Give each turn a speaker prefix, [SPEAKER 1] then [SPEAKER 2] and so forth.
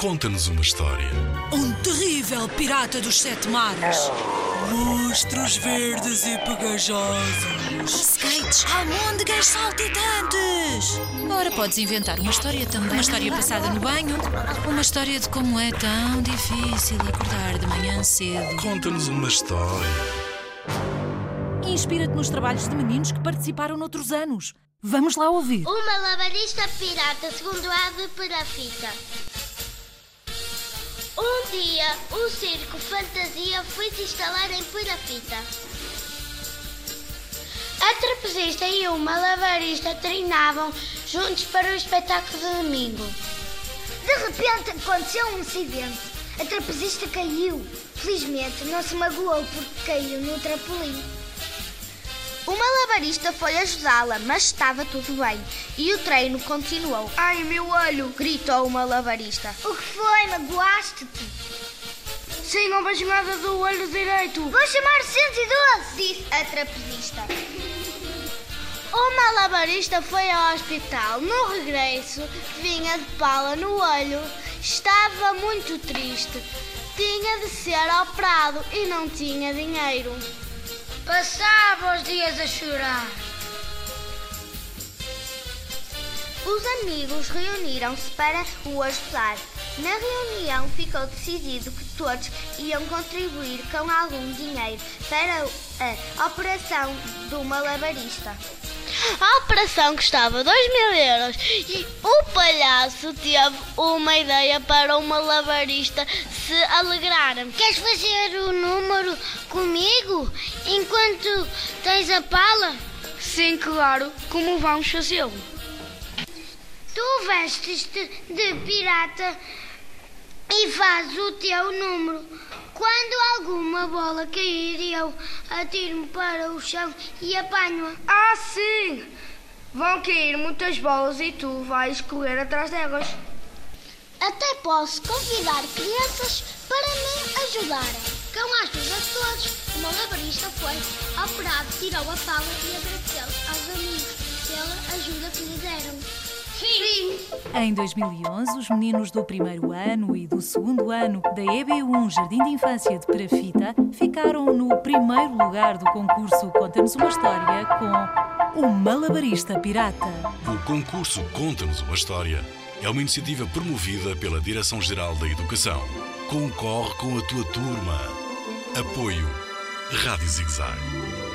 [SPEAKER 1] Conta-nos uma história.
[SPEAKER 2] Um terrível pirata dos sete mares. Monstros verdes e pegajosos.
[SPEAKER 3] Skates, almôndegas saltitantes.
[SPEAKER 4] Ora, podes inventar uma história também. Uma história passada no banho. Uma história de como é tão difícil acordar de manhã cedo.
[SPEAKER 1] Conta-nos uma história.
[SPEAKER 2] Inspira-te nos trabalhos de meninos que participaram noutros anos. Vamos lá ouvir.
[SPEAKER 5] O malabarista pirata, segundo A de Perafita. Um dia, o circo Fantasia foi se instalar em Perafita. A trapezista e o malabarista treinavam juntos para o espetáculo de domingo.
[SPEAKER 6] De repente aconteceu um acidente. A trapezista caiu. Felizmente não se magoou porque caiu no trampolim.
[SPEAKER 5] O malabarista foi ajudá-la, mas estava tudo bem. E o treino continuou. Ai, meu olho! gritou o malabarista.
[SPEAKER 6] O que foi? Magoaste-te?
[SPEAKER 5] Sim, não vejo nada do olho direito.
[SPEAKER 6] Vou chamar 112,
[SPEAKER 5] disse a trapezista. O malabarista foi ao hospital. No regresso, vinha de pala no olho. Estava muito triste. Tinha de ser operado e não tinha dinheiro.
[SPEAKER 6] Passava os dias a chorar.
[SPEAKER 5] Os amigos reuniram-se para o ajudar. Na reunião ficou decidido que todos iam contribuir com algum dinheiro para a operação do malabarista. A operação custava 2 mil euros e o palhaço teve uma ideia para o malabarista se alegrar.
[SPEAKER 6] Queres fazer o número comigo enquanto tens a pala?
[SPEAKER 5] Sim, claro. Como vamos fazê-lo?
[SPEAKER 6] Tu vestes-te de pirata e fazes o teu número. Quando alguma bola cair, eu atiro-me para o chão e apanho-a.
[SPEAKER 5] Ah, sim! Vão cair muitas bolas e tu vais correr atrás delas.
[SPEAKER 6] Até posso convidar crianças para me ajudarem. Com a ajuda de todos, o malabarista foi operado, tirou a pala e agradeceu aos amigos pela ajuda que lhe deram.
[SPEAKER 2] Em 2011, os meninos do primeiro ano e do segundo ano da EB1 Jardim de Infância de Perafita ficaram no primeiro lugar do concurso Conta-nos uma História com o Malabarista Pirata.
[SPEAKER 1] O concurso Conta-nos uma História é uma iniciativa promovida pela Direção-Geral da Educação. Concorre com a tua turma. Apoio Rádio Zigzag.